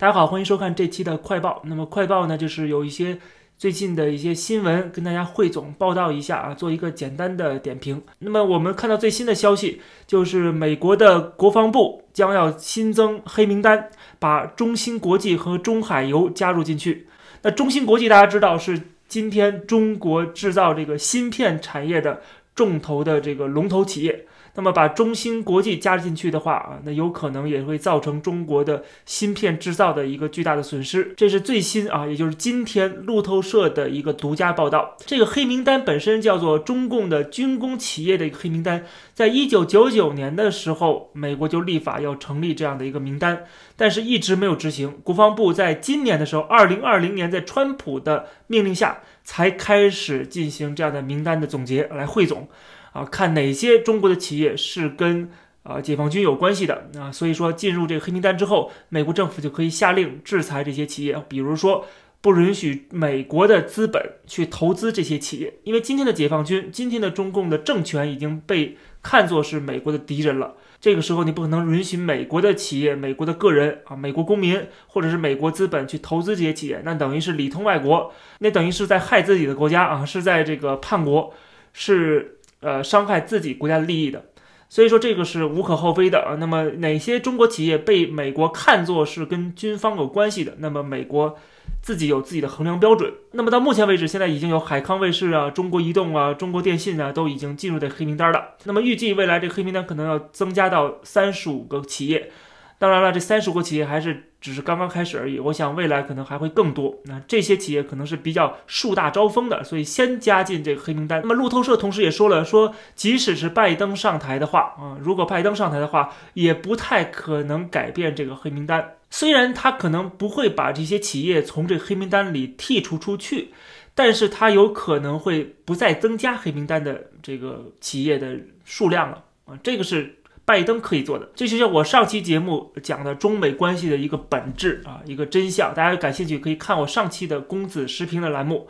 大家好，欢迎收看这期的快报。那么快报呢，就是有一些最近的一些新闻跟大家汇总报道一下啊，做一个简单的点评。那么我们看到最新的消息，就是美国的国防部将要新增黑名单，把中芯国际和中海油加入进去。那中芯国际大家知道是今天中国制造这个芯片产业的重头的这个龙头企业。那么把中芯国际加进去的话啊，那有可能也会造成中国的芯片制造的一个巨大的损失。这是最新啊，也就是今天路透社的一个独家报道。这个黑名单本身叫做中共的军工企业的一个黑名单，在一九九九年的时候，美国就立法要成立这样的一个名单，但是一直没有执行。国防部在今年的时候，二零二零年在川普的命令下，才开始进行这样的名单的总结来汇总。啊，看哪些中国的企业是跟啊解放军有关系的啊，所以说进入这个黑名单之后，美国政府就可以下令制裁这些企业，比如说不允许美国的资本去投资这些企业，因为今天的解放军、今天的中共的政权已经被看作是美国的敌人了。这个时候你不可能允许美国的企业、美国的个人啊、美国公民或者是美国资本去投资这些企业，那等于是里通外国，那等于是在害自己的国家啊，是在这个叛国，是。呃，伤害自己国家的利益的，所以说这个是无可厚非的啊。那么哪些中国企业被美国看作是跟军方有关系的？那么美国自己有自己的衡量标准。那么到目前为止，现在已经有海康卫视啊、中国移动啊、中国电信啊都已经进入这黑名单了。那么预计未来这黑名单可能要增加到三十五个企业。当然了，这三十个企业还是。只是刚刚开始而已，我想未来可能还会更多。那这些企业可能是比较树大招风的，所以先加进这个黑名单。那么路透社同时也说了，说即使是拜登上台的话，啊，如果拜登上台的话，也不太可能改变这个黑名单。虽然他可能不会把这些企业从这黑名单里剔除出去，但是他有可能会不再增加黑名单的这个企业的数量了。啊，这个是。拜登可以做的，这就像我上期节目讲的中美关系的一个本质啊，一个真相。大家感兴趣可以看我上期的公子时评的栏目。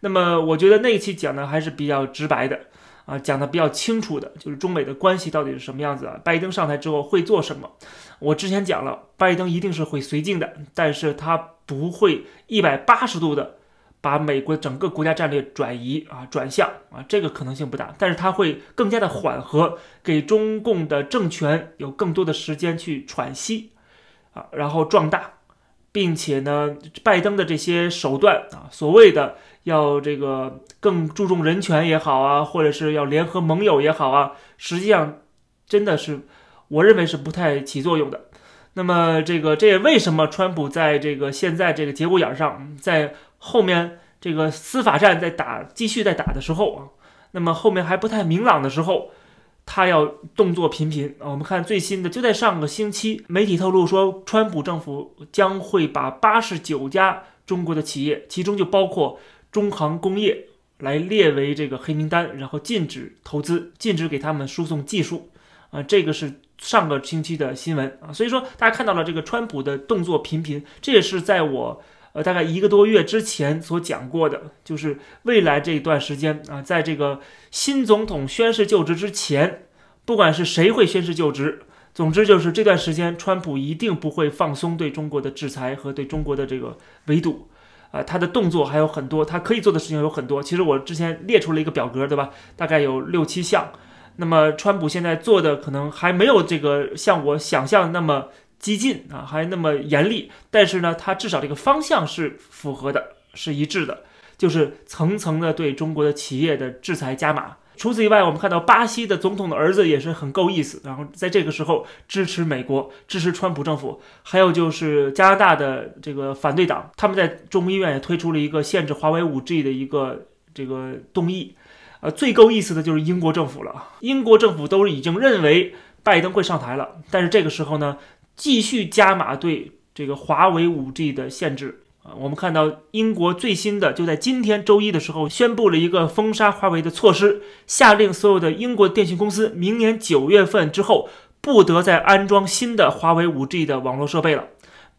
那么我觉得那一期讲的还是比较直白的啊，讲的比较清楚的，就是中美的关系到底是什么样子啊？拜登上台之后会做什么？我之前讲了，拜登一定是会绥靖的，但是他不会一百八十度的。把美国整个国家战略转移啊转向啊，这个可能性不大，但是它会更加的缓和，给中共的政权有更多的时间去喘息啊，然后壮大，并且呢，拜登的这些手段啊，所谓的要这个更注重人权也好啊，或者是要联合盟友也好啊，实际上真的是我认为是不太起作用的。那么这个这也为什么川普在这个现在这个节骨眼上在。后面这个司法战在打，继续在打的时候啊，那么后面还不太明朗的时候，他要动作频频啊。我们看最新的，就在上个星期，媒体透露说，川普政府将会把八十九家中国的企业，其中就包括中航工业，来列为这个黑名单，然后禁止投资，禁止给他们输送技术啊。这个是上个星期的新闻啊。所以说，大家看到了这个川普的动作频频，这也是在我。呃，大概一个多月之前所讲过的，就是未来这一段时间啊，在这个新总统宣誓就职之前，不管是谁会宣誓就职，总之就是这段时间，川普一定不会放松对中国的制裁和对中国的这个围堵，啊，他的动作还有很多，他可以做的事情有很多。其实我之前列出了一个表格，对吧？大概有六七项。那么川普现在做的可能还没有这个像我想象那么。激进啊，还那么严厉，但是呢，它至少这个方向是符合的，是一致的，就是层层的对中国的企业的制裁加码。除此以外，我们看到巴西的总统的儿子也是很够意思，然后在这个时候支持美国，支持川普政府。还有就是加拿大的这个反对党，他们在众议院也推出了一个限制华为五 G 的一个这个动议。呃，最够意思的就是英国政府了，英国政府都已经认为拜登会上台了，但是这个时候呢？继续加码对这个华为五 G 的限制啊！我们看到英国最新的就在今天周一的时候宣布了一个封杀华为的措施，下令所有的英国电信公司明年九月份之后不得再安装新的华为五 G 的网络设备了，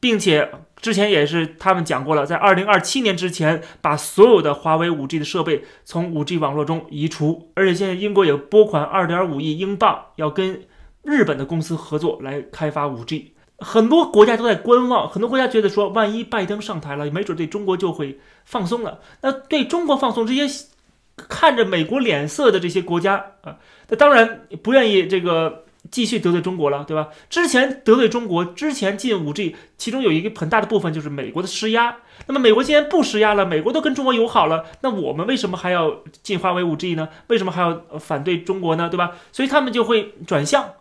并且之前也是他们讲过了，在二零二七年之前把所有的华为五 G 的设备从五 G 网络中移除，而且现在英国也拨款二点五亿英镑要跟。日本的公司合作来开发 5G，很多国家都在观望，很多国家觉得说，万一拜登上台了，没准对中国就会放松了。那对中国放松，这些看着美国脸色的这些国家啊，那当然不愿意这个继续得罪中国了，对吧？之前得罪中国，之前进五 G，其中有一个很大的部分就是美国的施压。那么美国既然不施压了，美国都跟中国友好了，那我们为什么还要进华为五 G 呢？为什么还要反对中国呢？对吧？所以他们就会转向。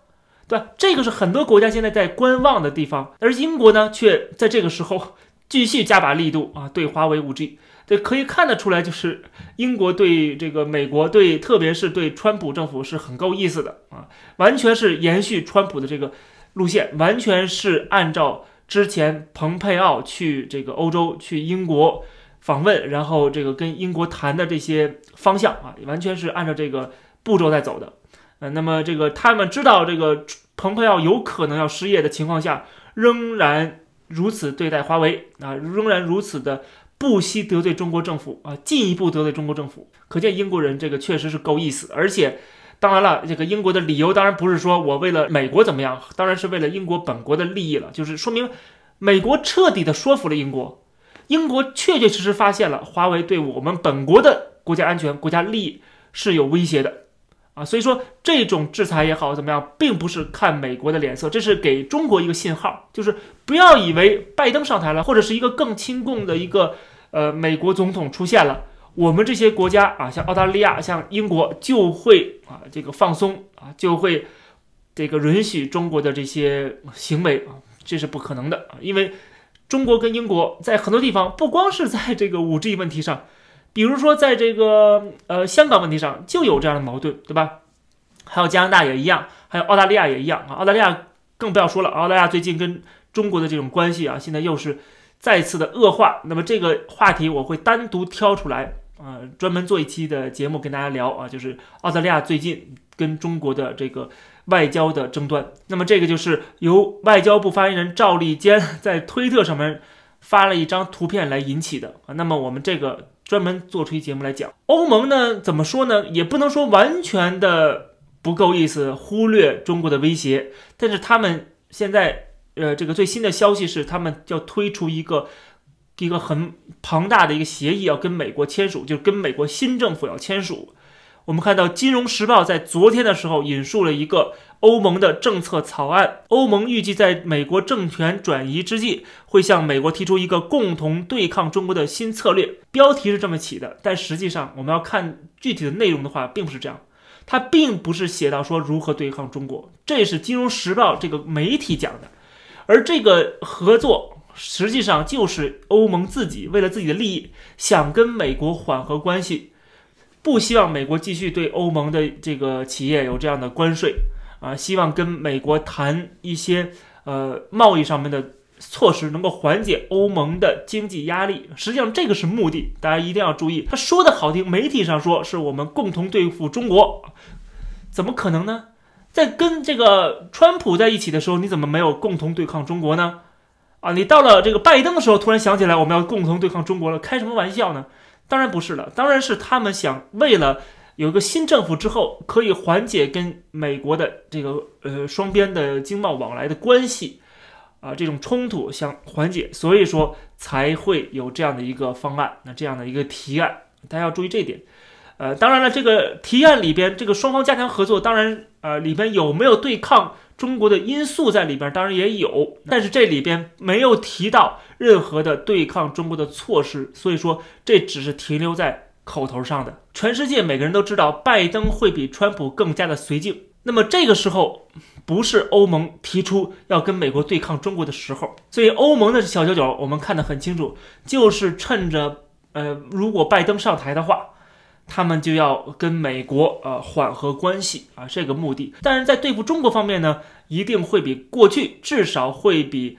对？这个是很多国家现在在观望的地方，而英国呢，却在这个时候 继续加把力度啊，对华为五 G，这可以看得出来，就是英国对这个美国，对特别是对川普政府是很够意思的啊，完全是延续川普的这个路线，完全是按照之前蓬佩奥去这个欧洲去英国访问，然后这个跟英国谈的这些方向啊，完全是按照这个步骤在走的。呃，那么这个他们知道这个蓬佩奥有可能要失业的情况下，仍然如此对待华为啊，仍然如此的不惜得罪中国政府啊，进一步得罪中国政府，可见英国人这个确实是够意思。而且，当然了，这个英国的理由当然不是说我为了美国怎么样，当然是为了英国本国的利益了，就是说明美国彻底的说服了英国，英国确确实实发现了华为对我们本国的国家安全、国家利益是有威胁的。啊，所以说这种制裁也好怎么样，并不是看美国的脸色，这是给中国一个信号，就是不要以为拜登上台了，或者是一个更亲共的一个呃美国总统出现了，我们这些国家啊，像澳大利亚、像英国就会啊这个放松啊，就会这个允许中国的这些行为啊，这是不可能的啊，因为中国跟英国在很多地方，不光是在这个五 G 问题上。比如说，在这个呃香港问题上就有这样的矛盾，对吧？还有加拿大也一样，还有澳大利亚也一样啊。澳大利亚更不要说了，澳大利亚最近跟中国的这种关系啊，现在又是再次的恶化。那么这个话题我会单独挑出来啊，专门做一期的节目跟大家聊啊，就是澳大利亚最近跟中国的这个外交的争端。那么这个就是由外交部发言人赵立坚在推特上面发了一张图片来引起的啊。那么我们这个。专门做出一节目来讲欧盟呢，怎么说呢？也不能说完全的不够意思，忽略中国的威胁。但是他们现在，呃，这个最新的消息是，他们要推出一个一个很庞大的一个协议，要跟美国签署，就是跟美国新政府要签署。我们看到《金融时报》在昨天的时候引述了一个欧盟的政策草案。欧盟预计在美国政权转移之际，会向美国提出一个共同对抗中国的新策略。标题是这么起的，但实际上我们要看具体的内容的话，并不是这样。它并不是写到说如何对抗中国，这是《金融时报》这个媒体讲的。而这个合作实际上就是欧盟自己为了自己的利益，想跟美国缓和关系。不希望美国继续对欧盟的这个企业有这样的关税啊，希望跟美国谈一些呃贸易上面的措施，能够缓解欧盟的经济压力。实际上这个是目的，大家一定要注意。他说的好听，媒体上说是我们共同对付中国，怎么可能呢？在跟这个川普在一起的时候，你怎么没有共同对抗中国呢？啊，你到了这个拜登的时候，突然想起来我们要共同对抗中国了，开什么玩笑呢？当然不是了，当然是他们想为了有个新政府之后，可以缓解跟美国的这个呃双边的经贸往来的关系，啊这种冲突想缓解，所以说才会有这样的一个方案，那这样的一个提案，大家要注意这一点。呃，当然了，这个提案里边，这个双方加强合作，当然呃里边有没有对抗？中国的因素在里边，当然也有，但是这里边没有提到任何的对抗中国的措施，所以说这只是停留在口头上的。全世界每个人都知道，拜登会比川普更加的绥靖。那么这个时候不是欧盟提出要跟美国对抗中国的时候，所以欧盟的小九九我们看得很清楚，就是趁着呃，如果拜登上台的话。他们就要跟美国呃缓和关系啊，这个目的。但是在对付中国方面呢，一定会比过去至少会比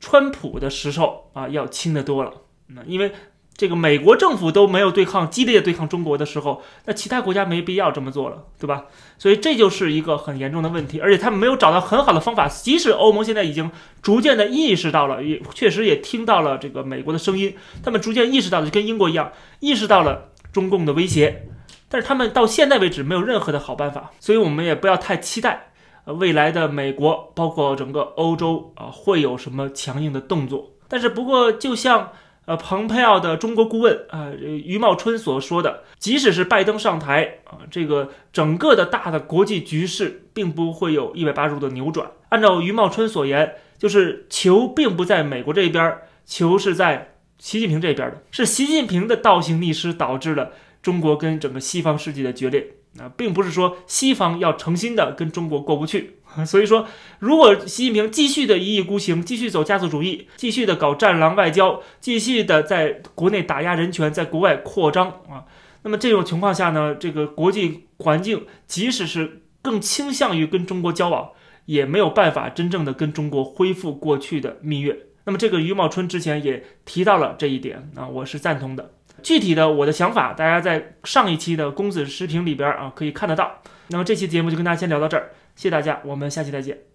川普的时候啊要轻得多了。那因为这个美国政府都没有对抗激烈对抗中国的时候，那其他国家没必要这么做了，对吧？所以这就是一个很严重的问题。而且他们没有找到很好的方法，即使欧盟现在已经逐渐的意识到了，也确实也听到了这个美国的声音，他们逐渐意识到了，就跟英国一样，意识到了。中共的威胁，但是他们到现在为止没有任何的好办法，所以我们也不要太期待呃未来的美国，包括整个欧洲啊，会有什么强硬的动作。但是不过，就像呃蓬佩奥的中国顾问啊余茂春所说的，即使是拜登上台啊，这个整个的大的国际局势并不会有一百八十度的扭转。按照余茂春所言，就是球并不在美国这边，球是在习近平这边的，是习近平的倒行逆施导致了。中国跟整个西方世界的决裂，啊，并不是说西方要诚心的跟中国过不去。所以说，如果习近平继续的一意孤行，继续走家族主义，继续的搞战狼外交，继续的在国内打压人权，在国外扩张啊，那么这种情况下呢，这个国际环境即使是更倾向于跟中国交往，也没有办法真正的跟中国恢复过去的蜜月。那么这个余茂春之前也提到了这一点啊，我是赞同的。具体的我的想法，大家在上一期的公子视频里边啊可以看得到。那么这期节目就跟大家先聊到这儿，谢谢大家，我们下期再见。